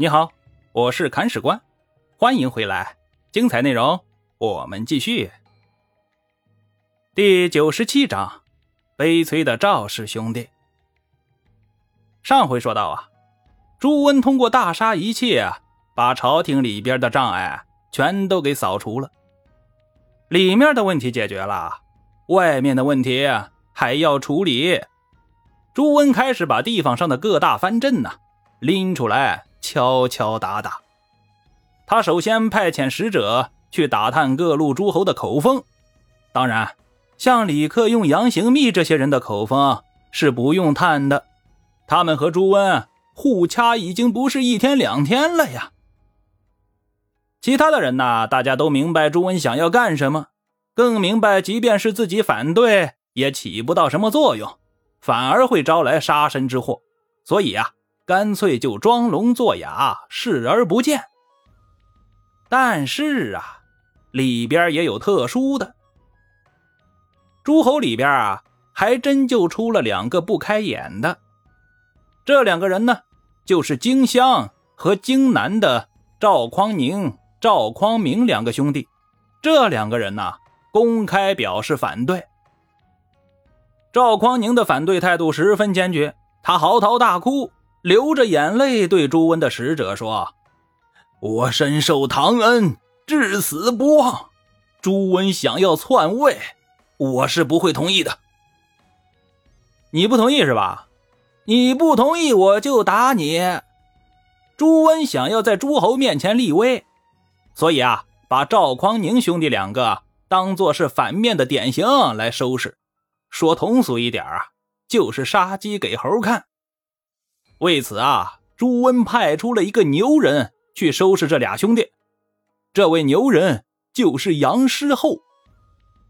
你好，我是砍史官，欢迎回来，精彩内容我们继续。第九十七章，悲催的赵氏兄弟。上回说到啊，朱温通过大杀一切啊，把朝廷里边的障碍全都给扫除了，里面的问题解决了，外面的问题还要处理。朱温开始把地方上的各大藩镇呢拎出来。敲敲打打，他首先派遣使者去打探各路诸侯的口风。当然，像李克用、杨行密这些人的口风是不用探的，他们和朱温互掐已经不是一天两天了呀。其他的人呢，大家都明白朱温想要干什么，更明白即便是自己反对，也起不到什么作用，反而会招来杀身之祸。所以啊。干脆就装聋作哑，视而不见。但是啊，里边也有特殊的。诸侯里边啊，还真就出了两个不开眼的。这两个人呢，就是荆襄和荆南的赵匡宁、赵匡明两个兄弟。这两个人呢，公开表示反对。赵匡宁的反对态度十分坚决，他嚎啕大哭。流着眼泪对朱温的使者说：“我深受唐恩，至死不忘。朱温想要篡位，我是不会同意的。你不同意是吧？你不同意，我就打你。”朱温想要在诸侯面前立威，所以啊，把赵匡宁兄弟两个当做是反面的典型来收拾。说通俗一点啊，就是杀鸡给猴看。为此啊，朱温派出了一个牛人去收拾这俩兄弟。这位牛人就是杨师厚。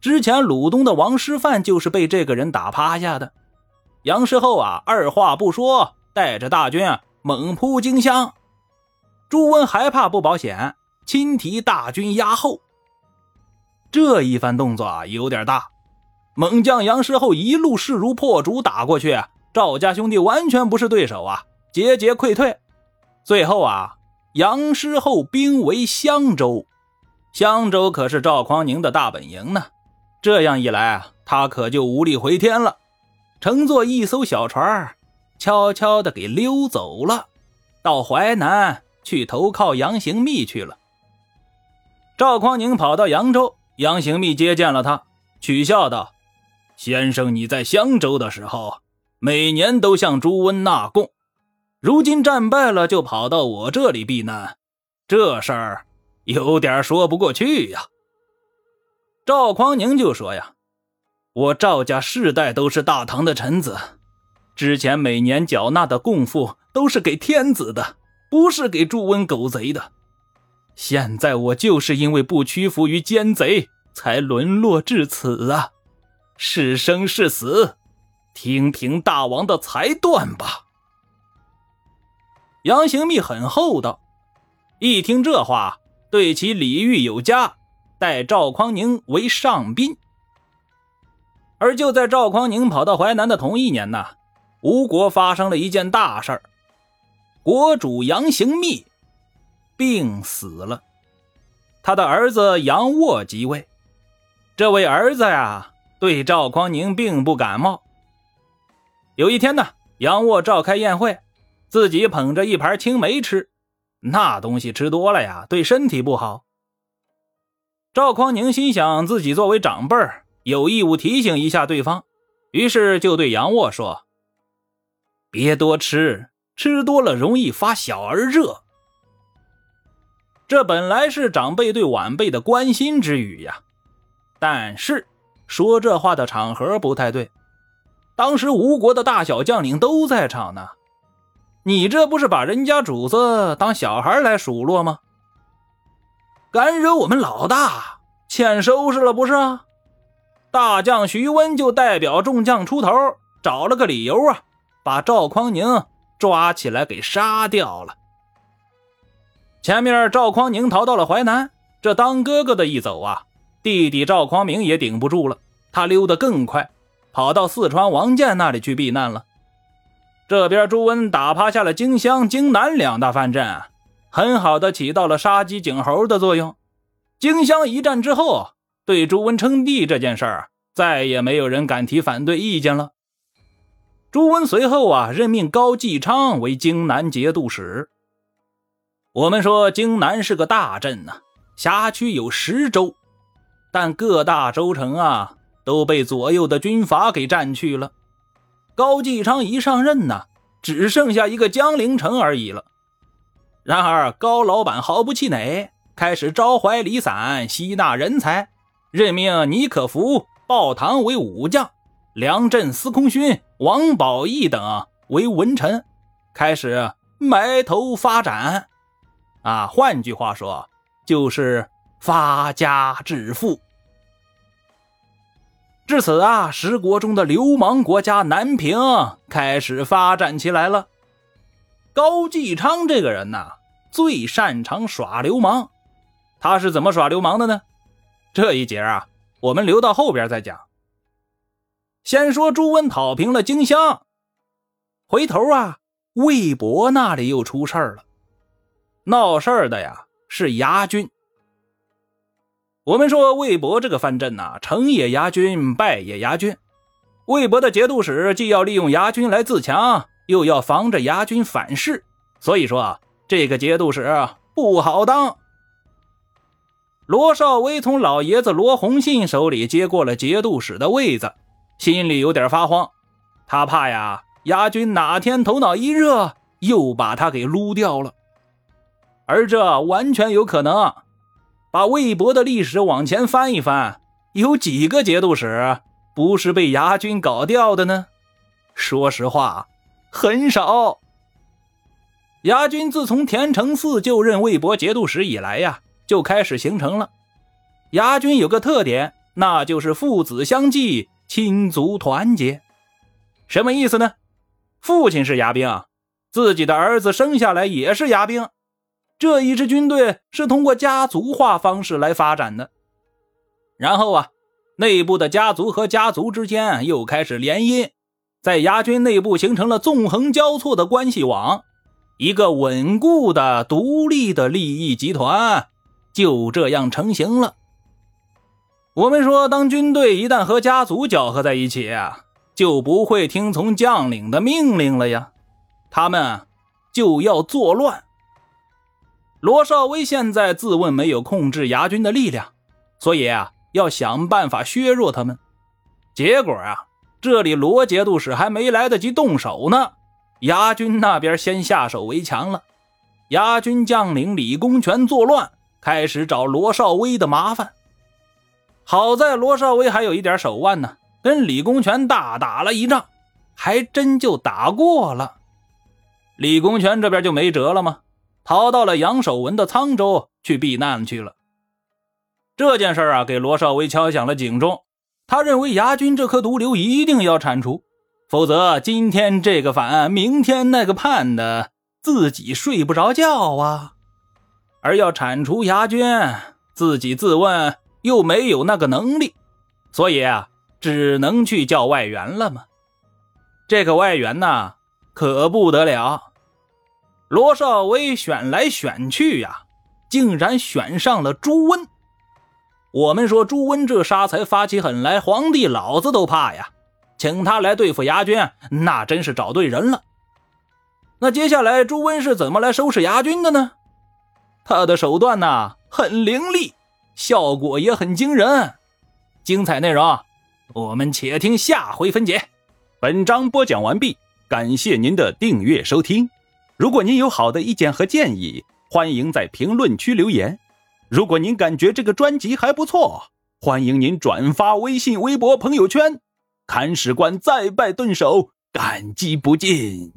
之前鲁东的王师范就是被这个人打趴下的。杨师厚啊，二话不说，带着大军啊猛扑荆襄。朱温还怕不保险，亲提大军压后。这一番动作啊，有点大。猛将杨师厚一路势如破竹打过去。赵家兄弟完全不是对手啊，节节溃退。最后啊，杨师厚兵围襄州，襄州可是赵匡宁的大本营呢。这样一来啊，他可就无力回天了，乘坐一艘小船，悄悄的给溜走了，到淮南去投靠杨行密去了。赵匡宁跑到扬州，杨行密接见了他，取笑道：“先生，你在襄州的时候。”每年都向朱温纳贡，如今战败了就跑到我这里避难，这事儿有点说不过去呀。赵匡宁就说呀：“我赵家世代都是大唐的臣子，之前每年缴纳的贡赋都是给天子的，不是给朱温狗贼的。现在我就是因为不屈服于奸贼，才沦落至此啊！是生是死。”听凭大王的裁断吧。杨行密很厚道，一听这话，对其礼遇有加，待赵匡宁为上宾。而就在赵匡宁跑到淮南的同一年呢，吴国发生了一件大事儿，国主杨行密病死了，他的儿子杨沃即位。这位儿子呀，对赵匡宁并不感冒。有一天呢，杨沃召开宴会，自己捧着一盘青梅吃，那东西吃多了呀，对身体不好。赵匡宁心想，自己作为长辈儿，有义务提醒一下对方，于是就对杨沃说：“别多吃，吃多了容易发小儿热。”这本来是长辈对晚辈的关心之语呀，但是说这话的场合不太对。当时吴国的大小将领都在场呢，你这不是把人家主子当小孩来数落吗？敢惹我们老大，欠收拾了不是？大将徐温就代表众将出头，找了个理由啊，把赵匡宁抓起来给杀掉了。前面赵匡宁逃到了淮南，这当哥哥的一走啊，弟弟赵匡明也顶不住了，他溜得更快。跑到四川王建那里去避难了。这边朱温打趴下了荆襄、荆南两大藩镇，很好的起到了杀鸡儆猴的作用。荆襄一战之后，对朱温称帝这件事儿，再也没有人敢提反对意见了。朱温随后啊，任命高继昌为荆南节度使。我们说荆南是个大镇呐，辖区有十州，但各大州城啊都被左右的军阀给占去了。高继昌一上任呢，只剩下一个江陵城而已了。然而高老板毫不气馁，开始招怀离散，吸纳人才，任命尼可夫、鲍唐为武将。梁镇司空勋、王宝义等为文臣，开始埋头发展。啊，换句话说，就是发家致富。至此啊，十国中的流氓国家南平开始发展起来了。高继昌这个人呐，最擅长耍流氓。他是怎么耍流氓的呢？这一节啊，我们留到后边再讲。先说朱温讨平了荆襄，回头啊，魏博那里又出事儿了。闹事儿的呀是牙军。我们说魏博这个藩镇呐，成也牙军，败也牙军。魏博的节度使既要利用牙军来自强，又要防着牙军反噬，所以说啊，这个节度使不好当。罗少威从老爷子罗洪信手里接过了节度使的位子。心里有点发慌，他怕呀，牙军哪天头脑一热，又把他给撸掉了。而这完全有可能。把魏博的历史往前翻一翻，有几个节度使不是被牙军搞掉的呢？说实话，很少。牙军自从田承嗣就任魏博节度使以来呀，就开始形成了。牙军有个特点，那就是父子相继。亲族团结，什么意思呢？父亲是牙兵，自己的儿子生下来也是牙兵，这一支军队是通过家族化方式来发展的。然后啊，内部的家族和家族之间又开始联姻，在牙军内部形成了纵横交错的关系网，一个稳固的独立的利益集团就这样成型了。我们说，当军队一旦和家族搅和在一起啊，就不会听从将领的命令了呀，他们就要作乱。罗少威现在自问没有控制牙军的力量，所以啊，要想办法削弱他们。结果啊，这里罗节度使还没来得及动手呢，牙军那边先下手为强了。牙军将领李公权作乱，开始找罗少威的麻烦。好在罗少威还有一点手腕呢，跟李公权大打了一仗，还真就打过了。李公权这边就没辙了吗？逃到了杨守文的沧州去避难去了。这件事啊，给罗少威敲响了警钟。他认为牙军这颗毒瘤一定要铲除，否则今天这个反，明天那个叛的，自己睡不着觉啊。而要铲除牙军，自己自问。又没有那个能力，所以啊，只能去叫外援了嘛。这个外援呐，可不得了。罗少威选来选去呀，竟然选上了朱温。我们说朱温这杀才发起狠来，皇帝老子都怕呀。请他来对付牙军，那真是找对人了。那接下来朱温是怎么来收拾牙军的呢？他的手段呐，很凌厉。效果也很惊人，精彩内容，我们且听下回分解。本章播讲完毕，感谢您的订阅收听。如果您有好的意见和建议，欢迎在评论区留言。如果您感觉这个专辑还不错，欢迎您转发微信、微博、朋友圈。看史官再拜顿首，感激不尽。